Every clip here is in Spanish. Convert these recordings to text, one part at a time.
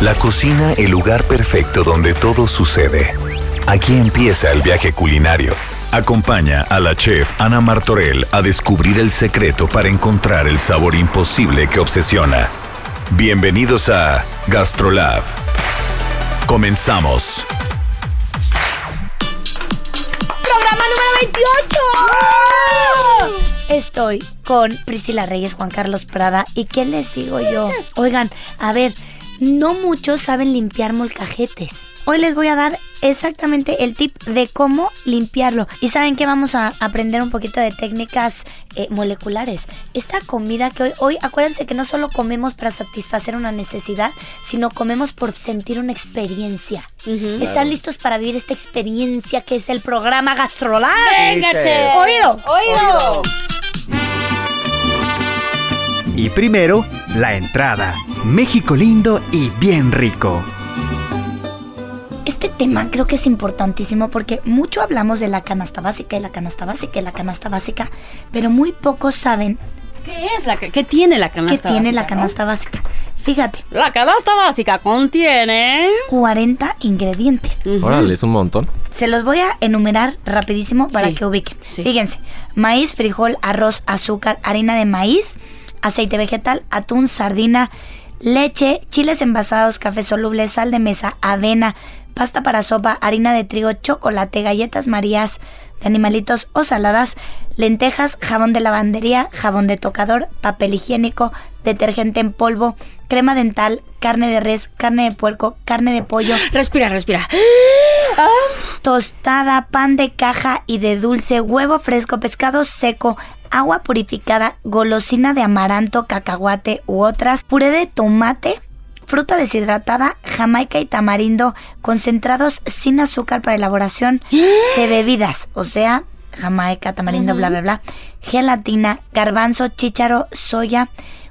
La cocina, el lugar perfecto donde todo sucede. Aquí empieza el viaje culinario. Acompaña a la chef Ana Martorell a descubrir el secreto para encontrar el sabor imposible que obsesiona. Bienvenidos a Gastrolab. Comenzamos. Programa número 28. Estoy con Priscila Reyes, Juan Carlos Prada. ¿Y qué les digo yo? Oigan, a ver, no muchos saben limpiar molcajetes. Hoy les voy a dar exactamente el tip de cómo limpiarlo. Y saben que vamos a aprender un poquito de técnicas eh, moleculares. Esta comida que hoy, hoy, acuérdense que no solo comemos para satisfacer una necesidad, sino comemos por sentir una experiencia. ¿Están listos para vivir esta experiencia que es el programa Gastrolab? Venga, che. Oído. Oído. Y primero, la entrada. México lindo y bien rico. Este tema creo que es importantísimo porque mucho hablamos de la canasta básica y la canasta básica y la canasta básica, pero muy pocos saben ¿Qué es la ca- qué tiene la qué canasta tiene la básica, no? canasta básica. Fíjate, La canasta básica contiene 40 ingredientes. Órale, es un montón. Se los voy a enumerar rapidísimo para Sí, que ubiquen. sí. Fíjense, maíz, frijol, arroz, azúcar, harina de maíz, aceite vegetal, atún, sardina, leche, chiles envasados, café soluble, sal de mesa, avena, pasta para sopa, harina de trigo, chocolate, galletas marías de animalitos o saladas, lentejas, jabón de lavandería, jabón de tocador, papel higiénico, detergente en polvo, crema dental, carne de res, carne de puerco, carne de pollo, Respira, respira. tostada, pan de caja y de dulce, huevo fresco, pescado seco, agua purificada, golosina de amaranto, cacahuate u otras, puré de tomate, fruta deshidratada, jamaica y tamarindo concentrados sin azúcar para elaboración de bebidas, o sea, jamaica, tamarindo, bla, bla, bla, gelatina, garbanzo, chícharo, soya,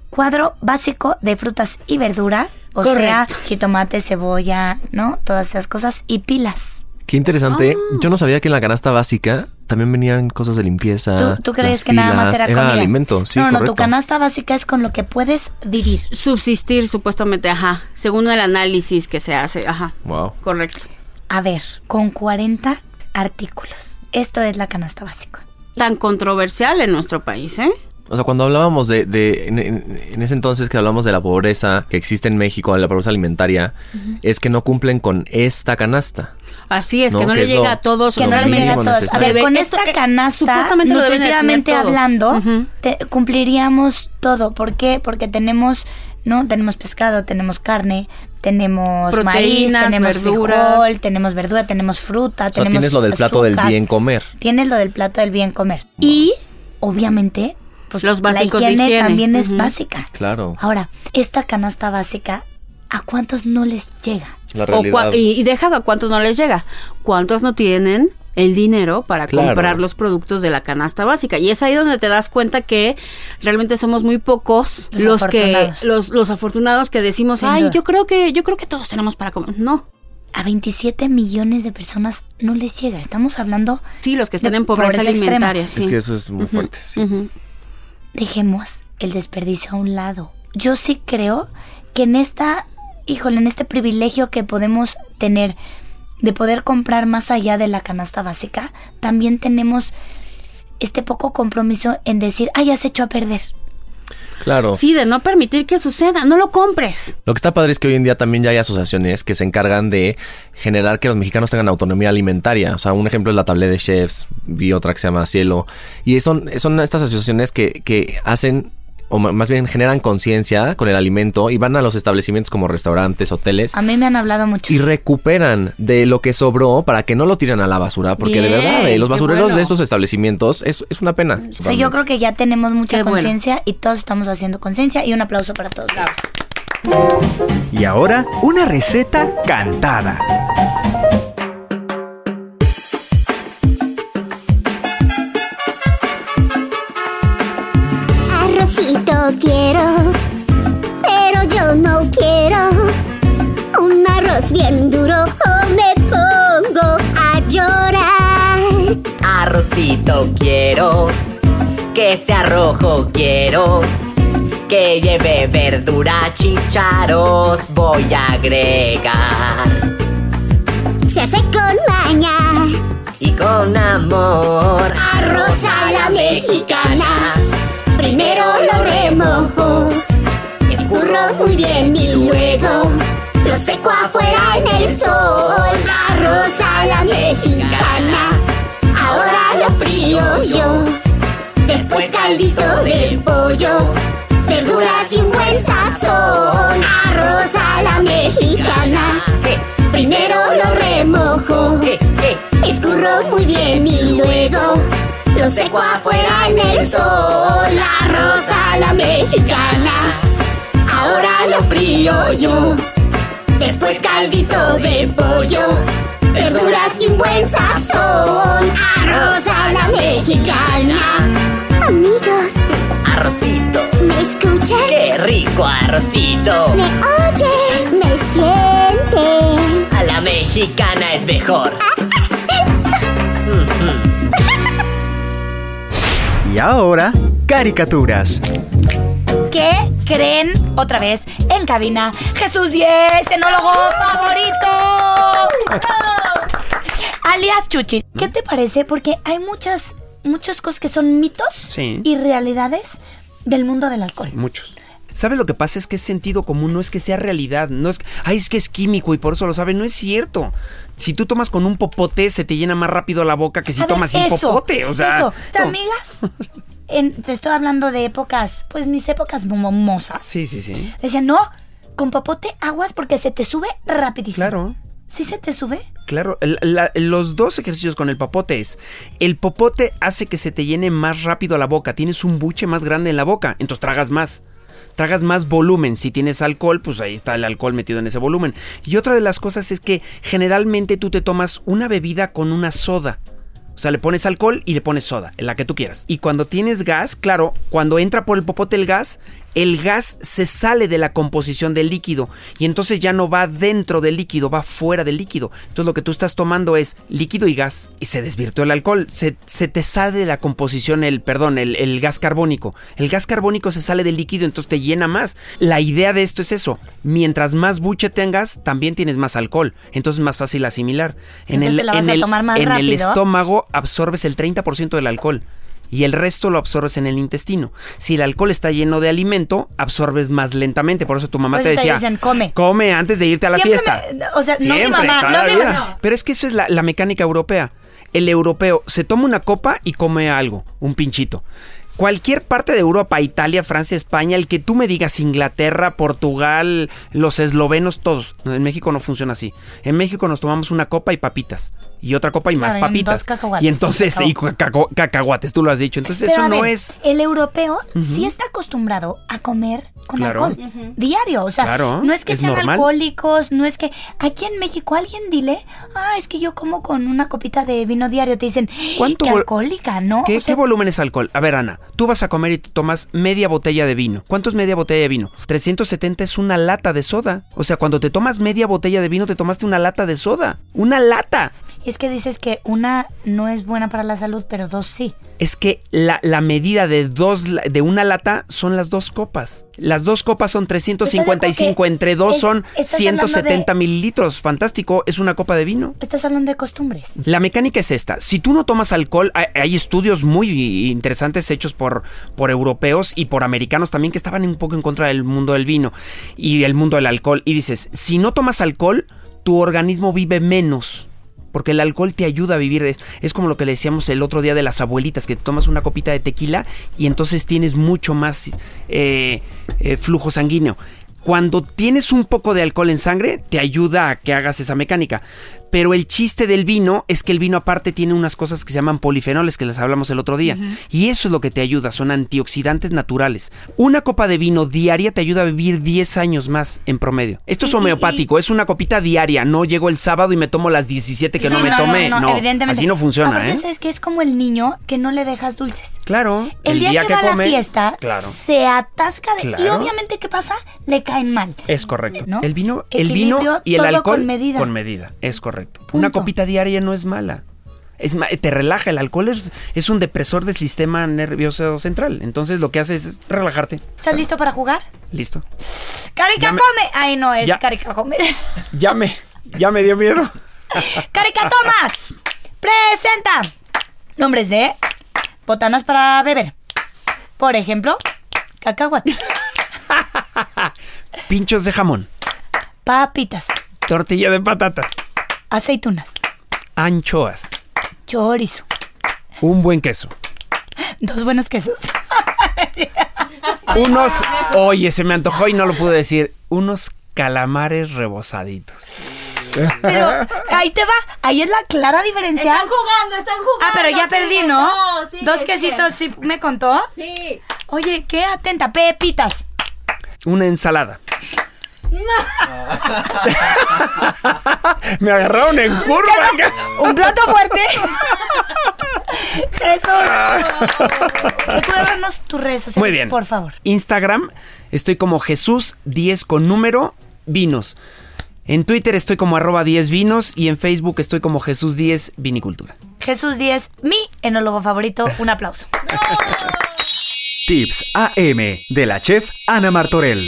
cuadro básico de frutas y verdura, o sea, jitomate, cebolla, ¿no? Todas esas cosas y pilas. Qué interesante. Ah. Yo no sabía que en la canasta básica también venían cosas de limpieza. ¿Tú, tú crees las que nada más pilas. era comida? alimento, sí, No, no, correcto. tu canasta básica es con lo que puedes vivir. Subsistir, supuestamente, ajá. Según el análisis que se hace, ajá. Wow. Correcto. A ver, con 40 artículos. Esto es la canasta básica. Tan controversial en nuestro país, ¿eh? O sea, cuando hablábamos de, de- en, ese entonces que hablamos de la pobreza que existe en México, de la pobreza alimentaria, es que no cumplen con esta canasta. Así es, No, que no que le es llega lo- a todos. Que no le llega a todos. A ver, con esta eh, canasta, nutritivamente hablando, te- cumpliríamos todo. ¿Por qué? Porque tenemos, ¿no? Tenemos pescado, tenemos carne, tenemos maíz, Proteínas, tenemos verduras. frijol, tenemos verdura, tenemos fruta, O sea, tenemos tienes lo del plato del bien comer. Tienes lo del plato del bien comer. Y, obviamente, pues Los la básicos de higiene, higiene. también es básica. Claro. Ahora, esta canasta básica, ¿a cuántos no les llega? La O realidad. y, y deja a cuántos no les llega. ¿Cuántos no tienen el dinero para Claro. comprar los productos de la canasta básica? Y es ahí donde te das cuenta que realmente somos muy pocos Los los, que afortunados. los, los afortunados que decimos, Sin ay, duda. yo creo que yo creo que todos tenemos para comer. No. A 27 millones de personas no les llega. Estamos hablando, Sí, los que están De en pobreza, pobreza alimentaria. Es que eso es muy fuerte. sí. Ujú. Dejemos el desperdicio a un lado. Yo sí creo que en esta, híjole, en este privilegio que podemos tener de poder comprar más allá de la canasta básica, también tenemos este poco compromiso en decir, ay, ya se echó a perder. Claro. Sí, de no permitir que suceda. No lo compres. Lo que está padre es que hoy en día también ya hay asociaciones que se encargan de generar que los mexicanos tengan autonomía alimentaria. O sea, un ejemplo es la tablet de chefs, vi otra que se llama Cielo. Y son, son estas asociaciones que, que hacen o más bien generan conciencia con el alimento y van a los establecimientos como restaurantes, hoteles A mí me han hablado mucho. y recuperan de lo que sobró para que no lo tiren a la basura, porque de verdad, eh, los basureros bueno. de estos establecimientos es, es una pena. O sea, yo creo que ya tenemos mucha bueno. conciencia y todos estamos haciendo conciencia y un aplauso para todos. Y ahora, una receta cantada. Quiero, pero yo no quiero un arroz bien duro o me pongo a llorar. Arrocito quiero, que sea rojo quiero, que lleve verdura, chicharos voy a agregar. Se hace con maña, Y con amor, arroz a la mexicana. Primero lo remojo, escurro muy bien y luego lo seco afuera en el sol. Arroz a la mexicana, ahora lo frío yo. Después caldito de pollo, verduras y un buen sazón. Arroz a la mexicana, lo remojo. eh, eh, Escurro muy bien y luego lo seco afuera en el sol. La rosa, la mexicana, ahora lo frío yo. Después caldito de pollo, verduras y un buen sazón. Arroz a la mexicana. Amigos, arrocito, ¿me escuchan? qué rico arrocito. ¿Me oyen? ¿Me sienten? Mexicana es mejor. Y ahora, caricaturas. ¿Qué creen otra vez en cabina? Jesús 10, enólogo favorito. Alias Chuchi. ¿Qué te parece? Porque hay muchas, muchas cosas que son mitos Sí. y realidades del mundo del alcohol. Muchos. ¿Sabes lo que pasa? Es que es sentido común, no es que sea realidad. No es, ay, es que es químico y por eso lo saben. No es cierto. Si tú tomas con un popote, se te llena más rápido la boca que si ver, tomas sin eso, popote. O sea, eso. ¿Te no. amigas? En- te estoy hablando de épocas, pues mis épocas momosas. Sí, sí, sí. Decían, no, con popote aguas porque se te sube rapidísimo. Claro. ¿Sí se te sube? Claro, la- los dos ejercicios con el popote es, el popote hace que se te llene más rápido la boca, tienes un buche más grande en la boca, entonces tragas más. Tragas más volumen. Si tienes alcohol, pues ahí está el alcohol metido en ese volumen. Y otra de las cosas es que generalmente tú te tomas una bebida con una soda. O sea, le pones alcohol y le pones soda, en la que tú quieras. Y cuando tienes gas, claro, cuando entra por el popote el gas, el gas se sale de la composición del líquido y entonces ya no va dentro del líquido, va fuera del líquido. Entonces lo que tú estás tomando es líquido y gas y se desvirtuó el alcohol. Se, se te sale de la composición el, perdón, el, el gas carbónico. El gas carbónico se sale del líquido, entonces te llena más. La idea de esto es eso. Mientras más buche tengas, también tienes más alcohol. Entonces es más fácil asimilar. En Entonces el, te la vas en a el- tomar más en el estómago absorbes el 30% del alcohol y el resto lo absorbes en el intestino. Si el alcohol está lleno de alimento, absorbes más lentamente. Por eso tu mamá te decía, dicen, come. come antes de irte a la Siempre fiesta. me- o sea, no mi mamá, no mi mamá. Pero es que eso es la, la mecánica europea. El europeo se toma una copa y come algo, un pinchito. Cualquier parte de Europa, Italia, Francia, España, el que tú me digas Inglaterra, Portugal, los eslovenos, todos. En México no funciona así. En México nos tomamos una copa y papitas. Y otra copa y más Claro, y papitas. cacahuates, Y entonces, y cacahu- cacahuates, tú lo has dicho. Entonces Pero eso a no ver, es... El europeo sí está acostumbrado a comer con Claro. alcohol. Diario. O sea, Claro, no es que es sean normal. alcohólicos, no es que. Aquí en México alguien dile, ah, es que yo como con una copita de vino diario. Te dicen, ¿Cuánto qué alcohólica, ¿no? ¿Qué, O sea, qué volumen es alcohol? A ver, Ana, tú vas a comer y te tomas media botella de vino. ¿Cuánto es media botella de vino? 370 es una lata de soda. O sea, cuando te tomas media botella de vino, te tomaste una lata de soda. ¡Una lata! Es que dices que una no es buena para la salud, pero dos sí. Es que la, la medida de dos de una lata son las dos copas. Las dos copas son 355, que entre dos es- son estás hablando 170 de- mililitros. Fantástico, es una copa de vino. Estás hablando de costumbres. La mecánica es esta. Si tú no tomas alcohol, hay, hay estudios muy interesantes hechos por, por europeos y por americanos también que estaban un poco en contra del mundo del vino y el mundo del alcohol. Y dices, si no tomas alcohol, tu organismo vive menos. Porque el alcohol te ayuda a vivir. Es, es como lo que le decíamos el otro día de las abuelitas, que te tomas una copita de tequila y entonces tienes mucho más eh, eh, flujo sanguíneo. Cuando tienes un poco de alcohol en sangre, te ayuda a que hagas esa mecánica. Pero el chiste del vino es que el vino aparte tiene unas cosas que se llaman polifenoles, que les hablamos el otro día. Y eso es lo que te ayuda, son antioxidantes naturales. Una copa de vino diaria te ayuda a vivir 10 años más en promedio. Esto es Y- y- homeopático, es una copita diaria. No llego el sábado y me tomo las 17 que Sí, no me tomé. No, evidentemente. así no funciona, Aparte, ¿eh? ¿sabes que Es como el niño que no le dejas dulces. Claro. El, día, que, va a la fiesta, Claro. se atasca de... Y obviamente, ¿qué pasa? Le caen mal. Es correcto. ¿No? El vino, el vino y el alcohol con medida. con medida, es correcto. Una copita diaria no es mala. Es te relaja, el alcohol es, es un depresor del sistema nervioso central. Entonces lo que hace es relajarte. ¿Estás listo para jugar? Listo. ¡Carica come! Ay, no, es Ya. Carica come. Ya me, ya me dio miedo. ¡Carica Tomás! ¡Presenta! Nombres de botanas para beber. Por ejemplo, cacahuate, Pinchos de jamón, papitas, tortilla de patatas, aceitunas, anchoas, chorizo, un buen queso. dos buenos quesos. Unos, oye, se me antojó y no lo pude decir, unos calamares rebozaditos. Pero ahí te va, ahí es la clara diferencia. Están jugando, están jugando. Ah, pero ya perdí, ¿no? no, sigue, Dos sigue. quesitos, ¿sí me contó? Sí. Oye, qué atenta, pepitas. Una ensalada. Me agarraron en curva. Un plato fuerte. Jesús. Recuérdanos tus redes sociales, Muy bien. por favor. Instagram estoy como Jesús 10 con número vinos. En Twitter estoy como arroba 10 vinos y en Facebook estoy como Jesús 10 vinicultura. Jesús Díez, mi enólogo favorito. Un aplauso. Tips AM de la chef Ana Martorell.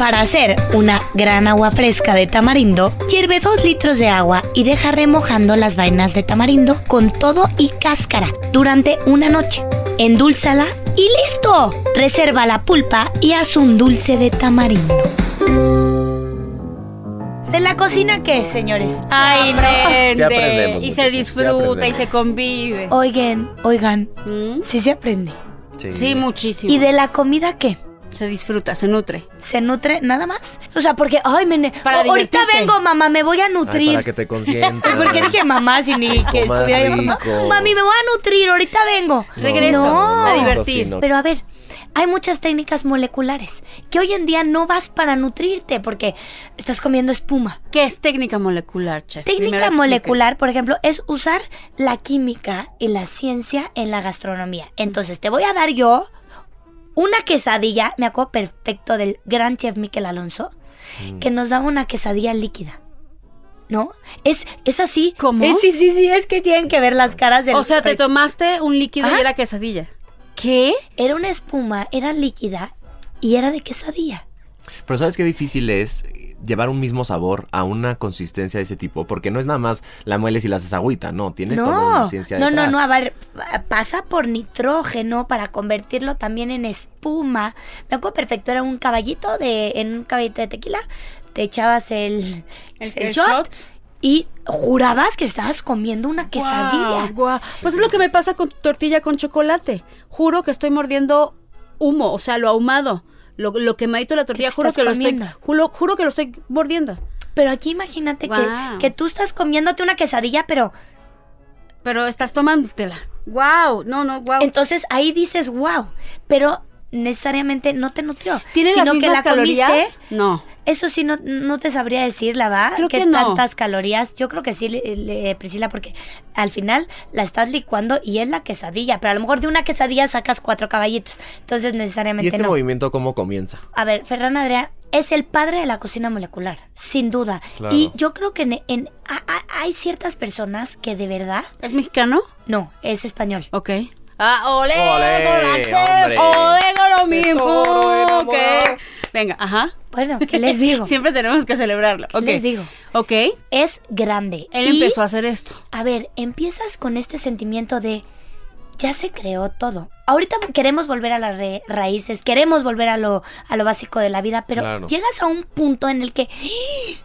Para hacer una gran agua fresca de tamarindo, hierve 2 litros de agua y deja remojando las vainas de tamarindo con todo y cáscara durante una noche. Endúlzala y listo. Reserva la pulpa y haz un dulce de tamarindo. ¿De la cocina qué, señores? Ay, no. Aprende. Sí aprendemos, y se sí disfruta y se convive. Oigan, oigan, ¿Mm? sí se aprende. Sí, muchísimo. ¿Y de la comida qué? Se disfruta, se nutre. ¿Se nutre nada más? O sea, porque, ay, me Para ahorita vengo, mamá, me voy a Ay, nutrir. para que te consientas. Porque dije mamá si ni que estuviera yo, mamá. Mami, me voy a nutrir, ahorita vengo. Regreso No. a eso divertir. sí, no. Pero a ver, hay muchas técnicas moleculares que hoy en día no vas para nutrirte porque estás comiendo espuma. ¿Qué es técnica molecular, chef? Técnica explique. molecular, por ejemplo, es usar la química y la ciencia en la gastronomía. Entonces, te voy a dar yo una quesadilla, me acuerdo perfecto del gran chef Miquel Alonso, que nos daba una quesadilla líquida. ¿No? Es, es así. ¿Cómo? Es- sí, sí, sí, es que tienen que ver las caras del... O sea, te tomaste un líquido Ajá. y era quesadilla. ¿Qué? Era una espuma, era líquida y era de quesadilla. Pero ¿sabes qué difícil es llevar un mismo sabor a una consistencia de ese tipo? Porque no es nada más la mueles y la haces agüita, no, tiene toda No, una ciencia no, no, detrás. no, a ver, pasa por nitrógeno para convertirlo también en espuma. Me acuerdo perfecto, era un caballito de, en un caballito de tequila, te echabas el, El- el el shot, shot. y jurabas que estabas comiendo una quesadilla. Pues es lo que me pasa con tu tortilla con chocolate. Juro que estoy mordiendo humo, o sea, lo ahumado. Lo, lo quemadito de la tortilla, juro que lo estoy, juro, juro que lo estoy mordiendo. Pero aquí imagínate que, que tú estás comiéndote una quesadilla, pero Pero estás tomándotela. Wow, no, no, wow. entonces ahí dices, wow, pero necesariamente no te nutrió. ¿Tiene sino las que mismas la calorías? comiste No. Eso sí, no, no te sabría decir, la verdad. Creo ¿Qué que no. tantas calorías? Yo creo que sí, le- le- Priscila, porque al final la estás licuando y es la quesadilla. Pero a lo mejor de una quesadilla sacas cuatro caballitos. Entonces ¿Y necesariamente este no. movimiento cómo comienza? A ver, Ferran Adrià es el padre de la cocina molecular, sin duda. Claro. Y yo creo que en, en- a- a- hay ciertas personas que de verdad. ¿Es mexicano? No, es español. Ok. Ah, ole, Ole, con la chef, hombre. ole con lo mismo. Venga, ajá. Bueno, ¿qué les digo? Siempre tenemos que celebrarlo. ¿Qué Ok. les digo? Ok. Es grande. Él Y- empezó a hacer esto. A ver, empiezas con este sentimiento de ya se creó todo. ahorita queremos volver a las re- raíces, queremos volver a lo, a lo básico de la vida, pero Claro. llegas a un punto en el que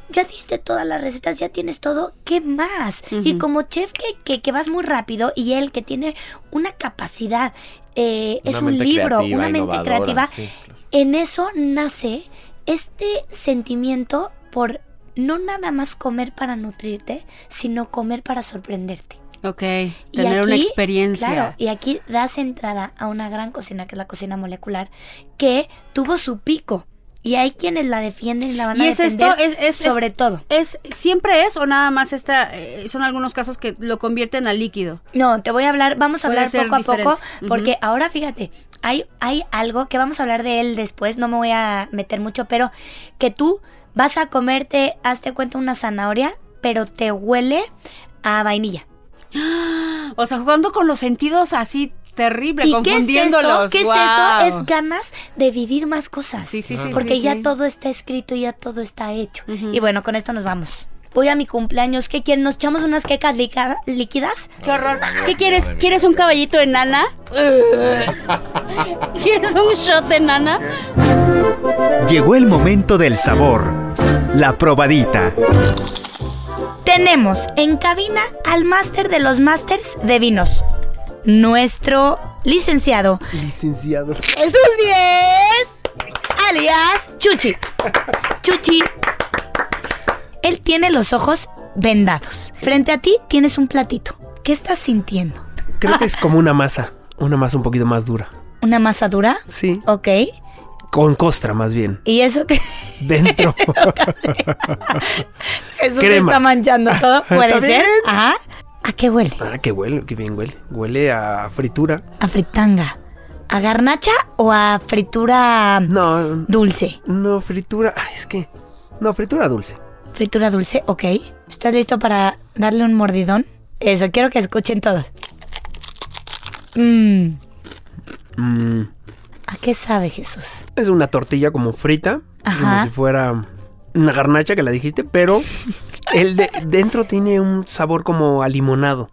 ya diste todas las recetas, ya tienes todo, ¿qué más? Y como chef que, que, que vas muy rápido y él que tiene una capacidad, eh, es un libro, creativa, una mente creativa, sí. En eso nace este sentimiento por no nada más comer para nutrirte, sino comer para sorprenderte. Ok, Y tener una experiencia. Claro, y aquí das entrada a una gran cocina, que es la cocina molecular, que tuvo su pico. Y hay quienes la defienden y la van ¿Y a es esto? defender ¿Es, es- sobre es- todo. ¿Es, ¿Siempre es o nada más esta, eh, son algunos casos que lo convierten a líquido? No, te voy a hablar, vamos a Puede hablar poco a poco, porque ahora fíjate, hay, hay algo que vamos a hablar de él después, no me voy a meter mucho, pero que tú vas a comerte, hazte cuenta, una zanahoria, pero te huele a vainilla. O sea, jugando con los sentidos así terrible, ¿Y qué es eso? confundiéndolos. ¿Qué ¡Guau! es eso? Es ganas de vivir más cosas. Sí, sí, sí, Porque sí, ya sí. todo está escrito, ya todo está hecho. Y bueno, con esto nos vamos. Voy a mi cumpleaños. ¿Qué quieren? ¿Nos echamos unas quecas líquidas? ¡Qué horror! ¿Qué quieres? ¿Quieres un caballito de nana? ¿Quieres un shot de nana? Llegó el momento del sabor. La probadita. Tenemos en cabina al máster de los másters de vinos. Nuestro licenciado Licenciado. Jesús Díez, alias Chuchi. Chuchi. Él tiene los ojos vendados. Frente a ti tienes un platito. ¿Qué estás sintiendo? Creo que es como una masa. Una masa un poquito más dura. ¿Una masa dura? Sí. Ok. Con costra, más bien. ¿Y eso que Dentro. Jesús Crema. está manchando todo? ¿Puede ser? Ajá. ¿A qué huele? ah, qué huele, qué bien huele. Huele a fritura. ¿A fritanga? ¿A garnacha o a fritura No, dulce? no, fritura. Es que. No, fritura dulce. Fritura dulce, ok. ¿Estás listo para darle un mordidón? Eso, quiero que escuchen todos. Mmm, Mm, ¿a qué sabe Jesús? es una tortilla como frita. Ajá. Como si fuera una garnacha que la dijiste, pero el de dentro tiene un sabor como a limonado.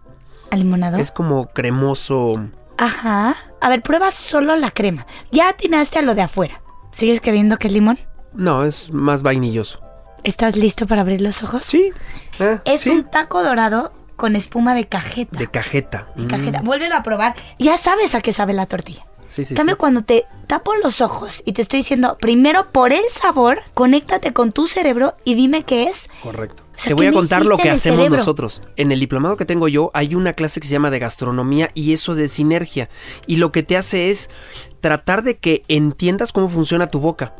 ¿A limonado? Es como cremoso. Ajá. A ver, prueba solo la crema. Ya atinaste a lo de afuera. ¿Sigues creyendo que es limón? No, es más vainilloso. ¿Estás listo para abrir los ojos? Sí. Ah, Es sí. un taco dorado con espuma de cajeta. De cajeta. De cajeta. Vuélvelo a probar. Ya sabes a qué sabe la tortilla. Sí, sí, En cambio, sí. cuando te tapo los ojos y te estoy diciendo, primero por el sabor, conéctate con tu cerebro y dime qué es. Correcto. O sea, Te voy ¿qué a contar lo que hacemos cerebro? nosotros. En el diplomado que tengo yo hay una clase que se llama de gastronomía y eso de sinergia. Y lo que te hace es tratar de que entiendas cómo funciona tu boca.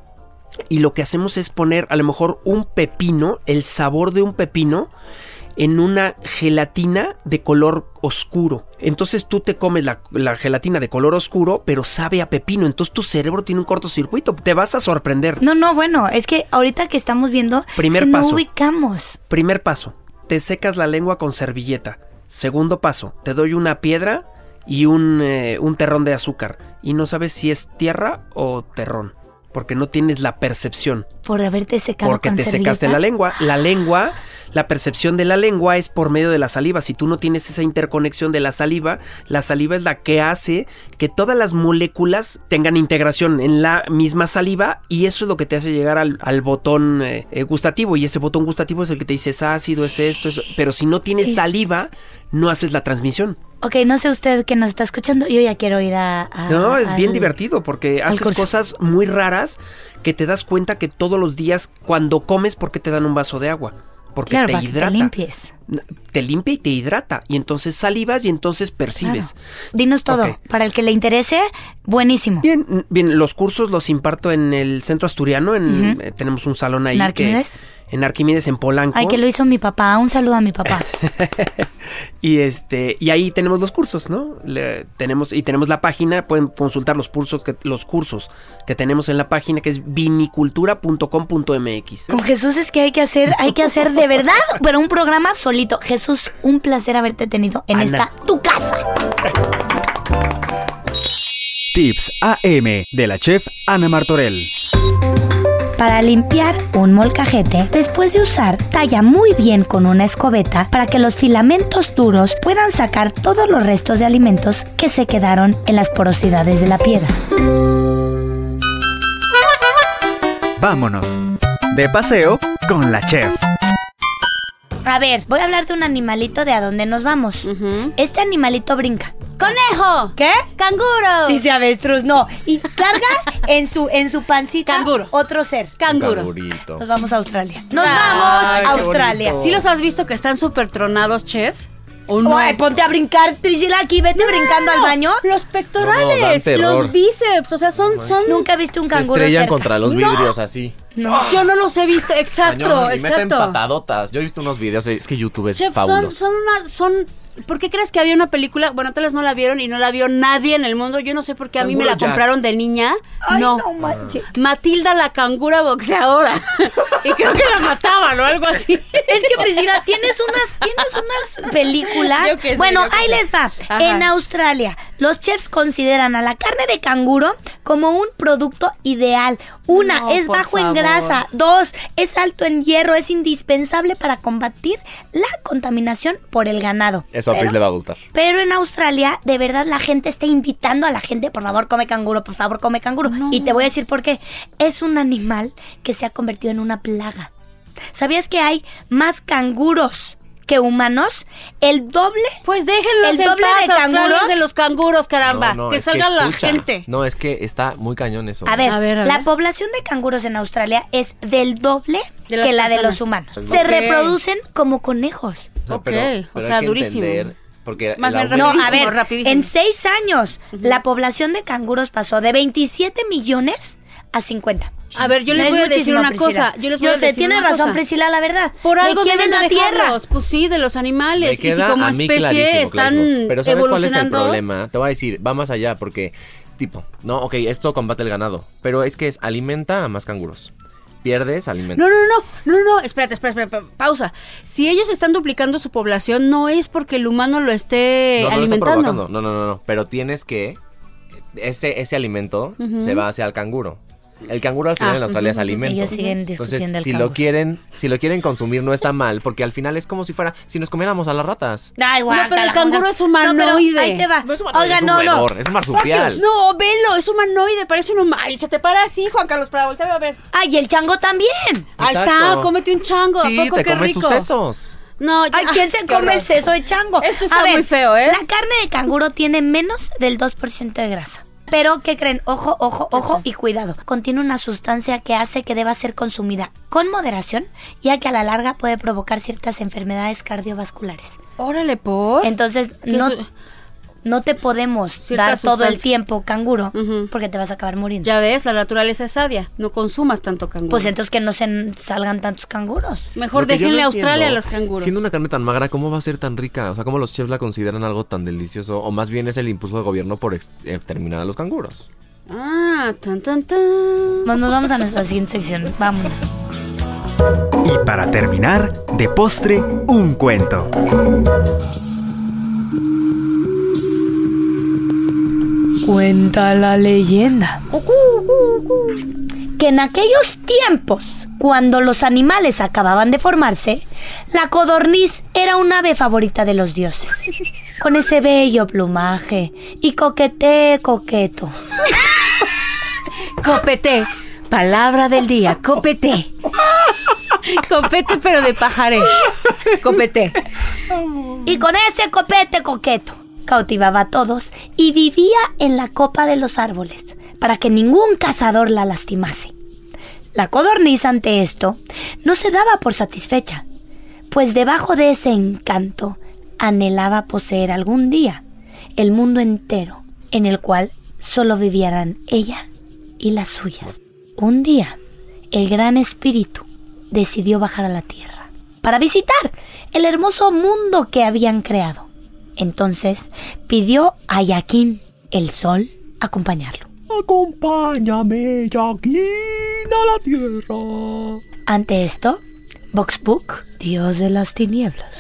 Y lo que hacemos es poner a lo mejor un pepino, el sabor de un pepino, en una gelatina de color oscuro. Entonces tú te comes la, la gelatina de color oscuro, pero sabe a pepino. Entonces tu cerebro tiene un cortocircuito. Te vas a sorprender. No, no, bueno, es que ahorita que estamos viendo, Primer es que paso. no ubicamos. Primer paso, te secas la lengua con servilleta. Segundo paso, te doy una piedra y un, eh, un terrón de azúcar. Y no sabes si es tierra o terrón. Porque no tienes la percepción. Por haberte secado Porque con te servilleta. secaste la lengua. La lengua, la percepción de la lengua es por medio de la saliva. Si tú no tienes esa interconexión de la saliva, la saliva es la que hace que todas las moléculas tengan integración en la misma saliva y eso es lo que te hace llegar al, al botón eh, eh, gustativo. Y ese botón gustativo es el que te dice es ácido, es esto, es... Pero si no tienes Es- saliva, no haces la transmisión. Ok, no sé usted que nos está escuchando, yo ya quiero ir a... a- No, es bien divertido porque haces curso. cosas muy raras que te das cuenta que todos los días cuando comes, ¿por qué te dan un vaso de agua? Porque Claro, te para que te hidrata. limpies. Te limpia y te hidrata. Y entonces salivas y entonces percibes. Dinos todo. Para el que le interese, buenísimo. Bien, bien, los cursos los imparto en el centro asturiano. En, eh, tenemos un salón ahí. ¿En que-? En Arquímedes, en Polanco. Ay, que lo hizo mi papá. Un saludo a mi papá. Y este, y ahí tenemos los cursos, ¿no? Le- tenemos, y tenemos la página, pueden consultar los cursos que, los cursos que tenemos en la página que es vinicultura.com.mx. Con Jesús es que hay que hacer, hay que hacer de verdad, pero un programa solito. Jesús, un placer haberte tenido en Ana. esta tu casa. Tips AM de la chef Ana Martorell. Para limpiar un molcajete, después de usar, talla muy bien con una escobeta para que los filamentos duros puedan sacar todos los restos de alimentos que se quedaron en las porosidades de la piedra. Vámonos. De paseo con la chef. A ver, voy a hablar de un animalito de a dónde nos vamos. Este animalito brinca. ¡Conejo! ¿Qué? ¡Canguro! Dice avestruz, no. Y carga en su, en su pancita Canguro. otro ser. Canguro. Cangurito. Nos vamos a Australia. Nos Ay, vamos a Australia. bonito. ¿Sí los has visto que están súper tronados, chef? ¿O no? Ponte a brincar, Priscila, aquí, vete brincando al baño. Los pectorales, los bíceps, o sea, son... son Nunca viste un Se canguro estrellan cerca. contra los No. vidrios así. No. Yo no los he visto, exacto, Cañón, y meten exacto. patadotas. Yo he visto unos videos, es que YouTube es Chef, son, fabuloso. son una, son... ¿Por qué crees que había una película? Bueno, tal vez no la vieron y no la vio nadie en el mundo. Yo no sé por qué a mí me la Jack. compraron de niña. Ay, no. no manches. Matilda la cangura boxeadora. y creo que la mataban o algo así. Es que Priscila, tienes unas, tienes unas películas. Yo sé, bueno, yo qué ahí les va. Ajá. En Australia, los chefs consideran a la carne de canguro como un producto ideal. Una, No, es bajo en grasa. Dos, es alto en hierro. Es indispensable para combatir la contaminación por el ganado. Eso a Pero- Pris le va a gustar. Pero en Australia, de verdad, la gente está invitando a la gente, por favor, come canguro, por favor, come canguro. Y te voy a decir por qué. Es un animal que se ha convertido en una plaga. ¿Sabías que hay más canguros que humanos? El doble. Pues déjenlos El en doble paz, de canguros. de los canguros, caramba. No, no, que salga la escucha. gente. No, es que está muy cañón eso. A ver, A ver, a la ver. población de canguros en Australia es del doble De que la de los humanos. Se reproducen como conejos. O sea, Ok, pero- o pero sea, hay que durísimo. entender, porque Más bien No, a ver, rapidísimo. en seis años la población de canguros pasó de 27 millones a 50. A ver, yo les Es voy a decir una Priscila. cosa. Yo les voy a sé, decir tiene una razón cosa. Priscila, la verdad. Por ¿De algo deben la de tierra? dejarlos. Pues sí, de los animales. Y si como especie clarísimo, están clarísimo. Pero ¿sabes cuál es el evolucionando. problema? Te voy a decir, va más allá, porque, tipo, no, ok, esto combate el ganado, pero es que es alimenta a más canguros. Pierdes, alimenta. No, no, no, no, no, no, espérate, espérate, espérate, pausa. Si ellos están duplicando su población, no es porque el humano lo esté no, no lo alimentando. provocando. No, no, no, no. Pero tienes que. Ese, ese alimento se va hacia el canguro. El canguro al final Ah, en Australia ujú, es alimento. Ellos siguen Entonces, discutiendo el si canguro. lo quieren, si lo quieren consumir no está mal, porque al final es como si fuera, si nos comiéramos a las ratas. Ay, No, pero el canguro es humanoide. No, ahí te va. No es humanoide, Oiga, es un no, no. es un marsupial. No, velo, es humanoide, parece un humano. Y se te para así, Juan Carlos, para voltear a ver. Ay, y el chango también. Ahí está, cómete un chango, Sí, ¿a poco te qué comes rico? sus sesos. No, ya- Ay, ¿quién se come horror. el seso de chango? Esto está A ver, muy feo, ¿eh? La carne de canguro tiene menos del 2% de grasa. Pero, ¿qué creen? Ojo, ojo, ojo y cuidado. Contiene una sustancia que hace que deba ser consumida con moderación, ya que a la larga puede provocar ciertas enfermedades cardiovasculares. Órale, por. Entonces, ¿Qué no, no te podemos Cierta dar todo el tiempo canguro, porque te vas a acabar muriendo. Ya ves, la naturaleza es sabia. No consumas tanto canguro. Pues entonces que no se salgan tantos canguros. Mejor déjenle no a Australia a entiendo, los canguros. Siendo una carne tan magra, ¿cómo va a ser tan rica? O sea, ¿cómo los chefs la consideran algo tan delicioso? O más bien es el impulso del gobierno por ex- exterminar a los canguros. Ah, tan, tan, tan. Bueno, nos vamos a nuestra siguiente sección. Vámonos. Y para terminar, de postre, un cuento. Cuenta la leyenda que en aquellos tiempos, cuando los animales acababan de formarse, la codorniz era un ave favorita de los dioses. Con ese bello plumaje y coquete coqueto. Copete. Palabra del día, copete. Copete, pero de pajaré. Copete. Y con ese copete coqueto cautivaba a todos y vivía en la copa de los árboles para que ningún cazador la lastimase. La codorniz ante esto no se daba por satisfecha, pues debajo de ese encanto anhelaba poseer algún día el mundo entero en el cual solo vivieran ella y las suyas. Un día, el gran espíritu decidió bajar a la tierra para visitar el hermoso mundo que habían creado. Entonces pidió a Yaquín, el sol, acompañarlo. Acompáñame, Jaquín, a la tierra. Ante esto, Voxbook, dios de las tinieblas,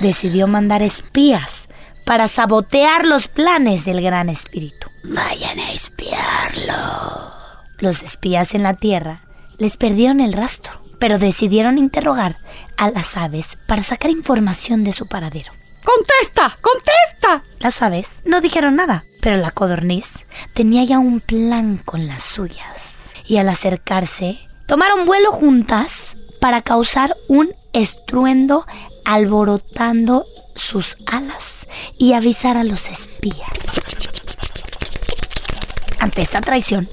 decidió mandar espías para sabotear los planes del gran espíritu. Vayan a espiarlo. Los espías en la tierra les perdieron el rastro, pero decidieron interrogar a las aves para sacar información de su paradero. ¡Contesta! ¡Contesta! Las aves no dijeron nada, pero la codorniz tenía ya un plan con las suyas. Y al acercarse, tomaron vuelo juntas para causar un estruendo alborotando sus alas y avisar a los espías. Ante esta traición,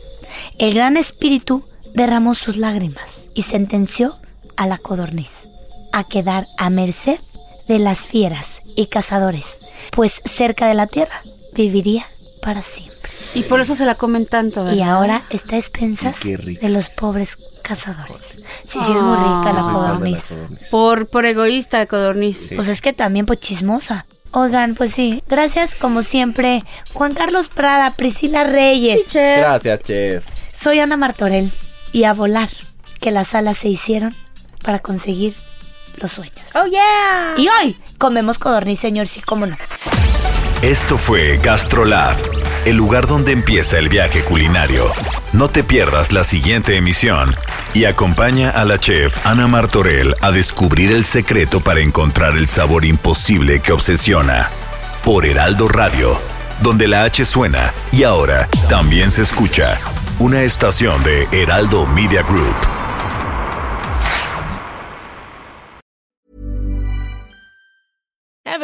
el gran espíritu derramó sus lágrimas y sentenció a la codorniz a quedar a merced de las fieras y cazadores, pues cerca de la tierra viviría para siempre. Y por eso se la comen tanto, ¿verdad? Y ahora está a expensas de los pobres cazadores. Sí, sí, es muy rica la codorniz. Por, por egoísta de codorniz. Pues es que también pues chismosa. Oigan, pues sí, gracias como siempre, Juan Carlos Prada, Priscila Reyes. Gracias, chef. Soy Ana Martorell y a volar, que las alas se hicieron para conseguir los sueños. ¡Oh, yeah! Y hoy comemos codorniz, señor, sí, cómo no. Esto fue GastroLab, el lugar donde empieza el viaje culinario. No te pierdas la siguiente emisión y acompaña a la chef Ana Martorell a descubrir el secreto para encontrar el sabor imposible que obsesiona. Por Heraldo Radio, donde la H suena y ahora también se escucha. Una estación de Heraldo Media Group.